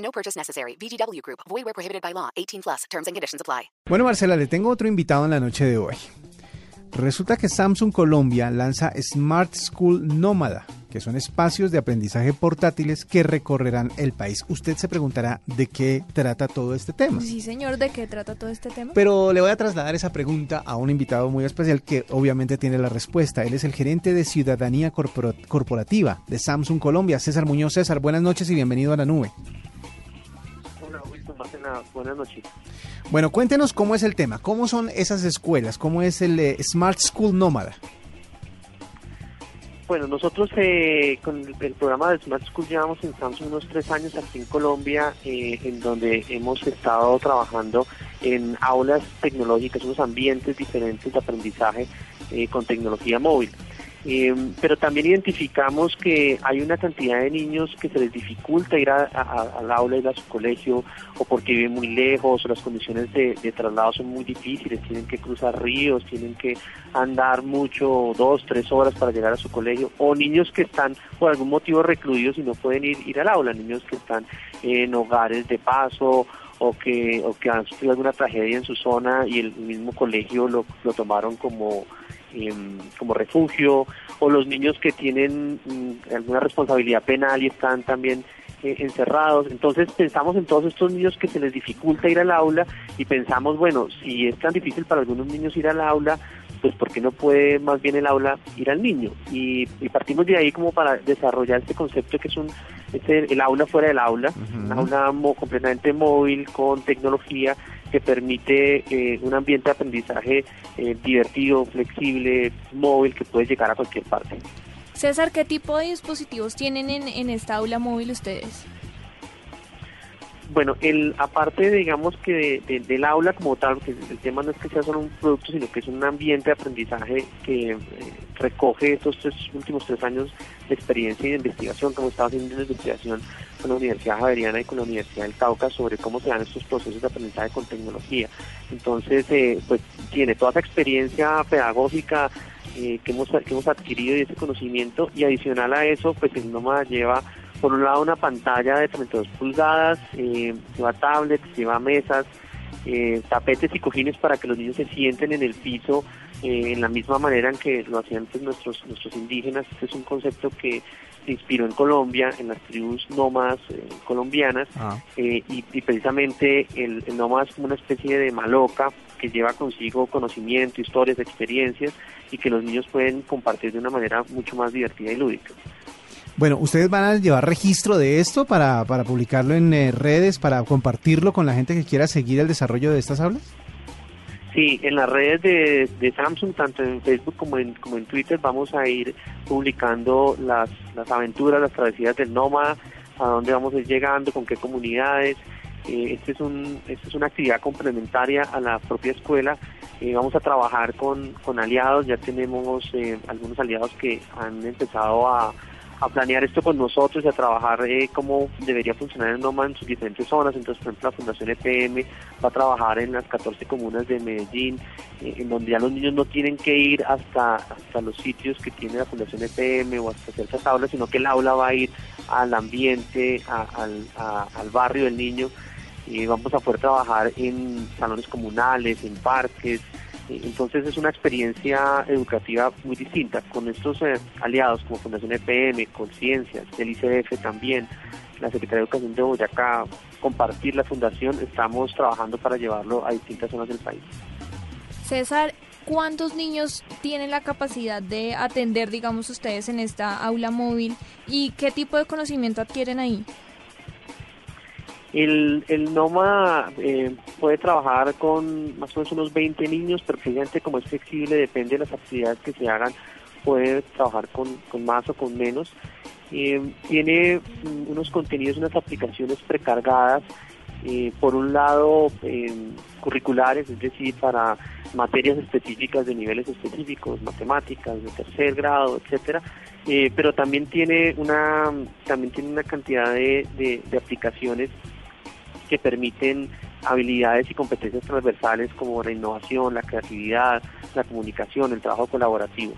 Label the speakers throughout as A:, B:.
A: No purchase necessary. VGW Group. Void where prohibited by law. 18 plus. Terms and conditions apply.
B: Bueno, Marcela, le tengo otro invitado en la noche de hoy. Resulta que Samsung Colombia lanza Smart School Nómada, que son espacios de aprendizaje portátiles que recorrerán el país. Usted se preguntará de qué trata todo este tema.
C: Sí, señor, ¿de qué trata todo este tema?
B: Pero le voy a trasladar esa pregunta a un invitado muy especial que obviamente tiene la respuesta. Él es el gerente de Ciudadanía Corpora- Corporativa de Samsung Colombia, César Muñoz. César, buenas noches y bienvenido a la nube.
D: Buenas noches.
B: Bueno, cuéntenos cómo es el tema, cómo son esas escuelas, cómo es el eh, Smart School Nómada.
D: Bueno, nosotros eh, con el, el programa de Smart School llevamos en Samsung unos tres años aquí en Colombia, eh, en donde hemos estado trabajando en aulas tecnológicas, unos ambientes diferentes de aprendizaje eh, con tecnología móvil. Eh, pero también identificamos que hay una cantidad de niños que se les dificulta ir a- a- al aula, ir a su colegio, o porque viven muy lejos, o las condiciones de, de traslado son muy difíciles, tienen que cruzar ríos, tienen que andar mucho, dos, tres horas para llegar a su colegio, o niños que están por algún motivo recluidos y no pueden ir, ir al aula, niños que están en hogares de paso, o que, o que han sufrido alguna tragedia en su zona y el mismo colegio lo, lo tomaron como em, como refugio, o los niños que tienen mm, alguna responsabilidad penal y están también eh, encerrados. Entonces pensamos en todos estos niños que se les dificulta ir al aula y pensamos, bueno, si es tan difícil para algunos niños ir al aula, pues ¿por qué no puede más bien el aula ir al niño? Y, y partimos de ahí como para desarrollar este concepto que es un es el, aula fuera del aula, un aula mo- completamente móvil con tecnología que permite eh, un ambiente de aprendizaje eh, divertido, flexible, móvil, que puede llegar a cualquier parte.
C: César, ¿qué tipo de dispositivos tienen en, en esta aula móvil ustedes?
D: Bueno, el, aparte, digamos que de- de- del aula como tal, que el tema no es que sea solo un producto, sino que es un ambiente de aprendizaje que eh, recoge estos tres, últimos tres años de experiencia y de investigación, como estaba haciendo una investigación con la Universidad Javeriana y con la Universidad del Cauca sobre cómo se dan estos procesos de aprendizaje con tecnología. Entonces, eh, pues tiene toda esa experiencia pedagógica eh, que, hemos, que hemos adquirido y ese conocimiento, y adicional a eso, pues el NOMA lleva por un lado una pantalla de 32 pulgadas, eh, lleva tablets, lleva mesas, eh, tapetes y cojines para que los niños se sienten en el piso eh, en la misma manera en que lo hacían pues, nuestros nuestros indígenas. Este es un concepto que se inspiró en Colombia, en las tribus nómadas eh, colombianas, eh, y, y precisamente el, el nómada es como una especie de maloca que lleva consigo conocimiento, historias, experiencias y que los niños pueden compartir de una manera mucho más divertida y lúdica.
B: Bueno, ¿ustedes van a llevar registro de esto para, para publicarlo en eh, redes, para compartirlo con la gente que quiera seguir el desarrollo de estas aulas?
D: Sí, en las redes de, de Samsung, tanto en Facebook como en, como en Twitter, vamos a ir publicando las, las aventuras, las travesías del nómada, a dónde vamos a ir llegando, con qué comunidades. Eh, este es un, esta es una actividad complementaria a la propia escuela. Eh, vamos a trabajar con, con aliados, ya tenemos eh, algunos aliados que han empezado a, a planear esto con nosotros y a trabajar eh, cómo debería funcionar el NOMA en sus diferentes zonas. Entonces, por ejemplo, la Fundación EPM va a trabajar en las 14 comunas de Medellín, eh, en donde ya los niños no tienen que ir hasta, hasta los sitios que tiene la Fundación EPM o hasta ciertas aulas, sino que el aula va a ir al ambiente, al, al barrio del niño. Y vamos a poder trabajar en salones comunales, en parques, Entonces es una experiencia educativa muy distinta con estos eh, aliados como Fundación EPM, Conciencias, el ICF también, la Secretaría de Educación de Boyacá, compartir la fundación, estamos trabajando para llevarlo a distintas zonas del país.
C: César, ¿cuántos niños tienen la capacidad de atender, digamos, ustedes en esta aula móvil y qué tipo de conocimiento adquieren ahí?
D: El, el NOMA eh, puede trabajar con más o menos unos 20 niños, pero precisamente como es flexible, depende de las actividades que se hagan, puede trabajar con, con más o con menos. Eh, tiene mm, unos contenidos, unas aplicaciones precargadas, eh, por un lado curriculares, es decir, para materias específicas de niveles específicos, matemáticas de tercer grado, etcétera, pero también tiene una también tiene una cantidad de, de aplicaciones que permiten habilidades y competencias transversales como la innovación, la creatividad, la comunicación, el trabajo colaborativo.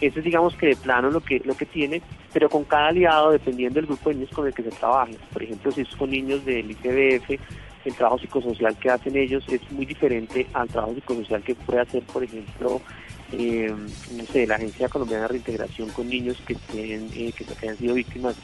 D: Eso es digamos que de plano lo que, lo que tiene, pero con cada aliado dependiendo del grupo de niños con el que se trabaje. Por ejemplo, si es con niños del ICBF, el trabajo psicosocial que hacen ellos es muy diferente al trabajo psicosocial que puede hacer, por ejemplo, eh, no sé, la Agencia Colombiana de Reintegración con niños que, estén, eh, que, han sido víctimas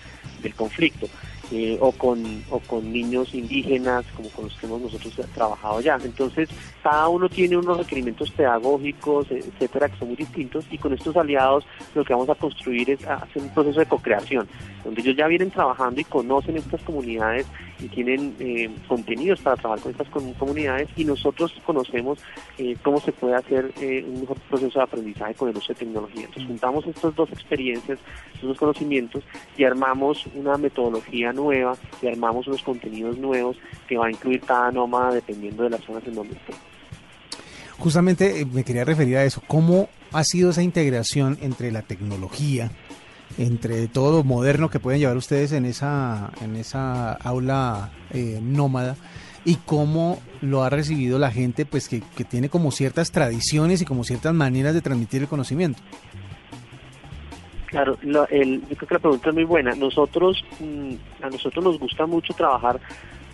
D: del conflicto. Eh, o, con, o con niños indígenas, como con los que hemos nosotros trabajado ya. Entonces, cada uno tiene unos requerimientos pedagógicos, etcétera, que son muy distintos, y con estos aliados lo que vamos a construir es hacer un proceso de co-creación, donde ellos ya vienen trabajando y conocen estas comunidades y tienen eh, contenidos para trabajar con estas comunidades, y nosotros conocemos eh, cómo se puede hacer un mejor proceso de aprendizaje con el uso de tecnología. Entonces, juntamos estas dos experiencias, estos dos conocimientos, y armamos una metodología nueva y armamos unos contenidos nuevos que va a incluir cada nómada dependiendo de las zonas en donde esté.
B: Justamente eh, me quería referir a eso. ¿Cómo ha sido esa integración entre la tecnología, entre todo lo moderno que pueden llevar ustedes en esa, en esa aula eh, nómada? y cómo lo ha recibido la gente, pues que, que tiene como ciertas tradiciones y como ciertas maneras de transmitir el conocimiento.
D: Claro, el, yo creo que la pregunta es muy buena. Nosotros, mm, a nosotros nos gusta mucho trabajar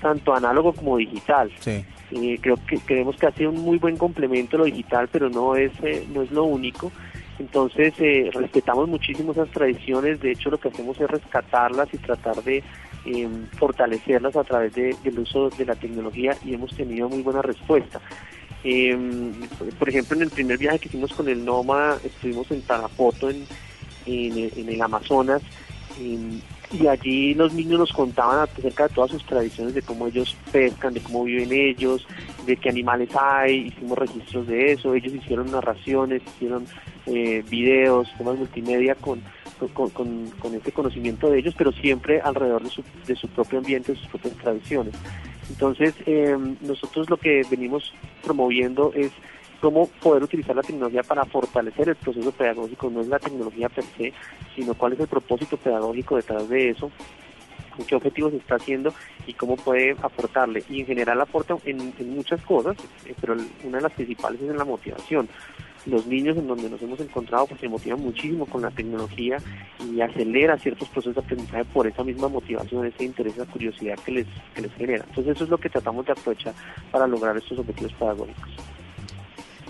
D: tanto análogo como digital. Sí. Eh, creo que creemos que ha sido un muy buen complemento lo digital, pero no es eh, no es lo único. Entonces eh, respetamos muchísimo esas tradiciones. De hecho, lo que hacemos es rescatarlas y tratar de em, fortalecerlas a través del uso de la tecnología y hemos tenido muy buena respuesta. Em, por ejemplo, en el primer viaje que hicimos con el NOMA, estuvimos en Tarapoto, en, en, el Amazonas. Y allí los niños nos contaban acerca de todas sus tradiciones, de cómo ellos pescan, de cómo viven ellos, de qué animales hay, hicimos registros de eso, ellos hicieron narraciones, hicieron eh, videos, temas multimedia con, con, con, este conocimiento de ellos, pero siempre alrededor de su, de su propio ambiente, de sus propias tradiciones. Entonces, eh, nosotros lo que venimos promoviendo es cómo poder utilizar la tecnología para fortalecer el proceso pedagógico, no es la tecnología per se, sino cuál es el propósito pedagógico detrás de eso, con qué objetivos se está haciendo y cómo puede aportarle. Y en general aporta en, muchas cosas, eh, pero una de las principales es en la motivación. Los niños en donde nos hemos encontrado pues se motivan muchísimo con la tecnología y acelera ciertos procesos de aprendizaje por esa misma motivación, ese interés, esa curiosidad que les, que les genera. Entonces eso es lo que tratamos de aprovechar para lograr estos objetivos pedagógicos.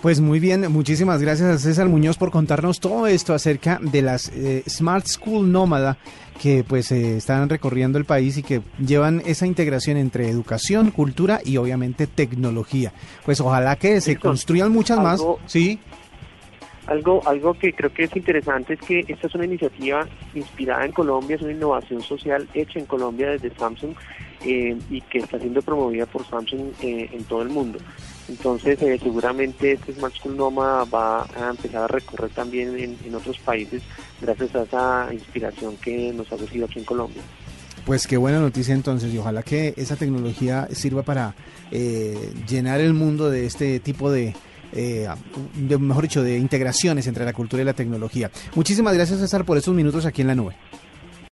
B: Pues muy bien, muchísimas gracias a César Muñoz por contarnos todo esto acerca de las eh, Smart School Nómada que pues eh, están recorriendo el país y que llevan esa integración entre educación, cultura y obviamente tecnología. Pues ojalá que se construyan muchas más. Sí.
D: Algo, algo que creo que es interesante es que esta es una iniciativa inspirada en Colombia, es una innovación social hecha en Colombia desde Samsung eh, y que está siendo promovida por Samsung en todo el mundo. Entonces, eh, seguramente este Smart School Noma va a empezar a recorrer también en, otros países gracias a esa inspiración que nos ha recibido aquí en Colombia.
B: Pues qué buena noticia entonces y ojalá que esa tecnología sirva para eh, llenar el mundo de este tipo de, eh, mejor dicho, de integraciones entre la cultura y la tecnología. Muchísimas gracias César por estos minutos aquí en la nube.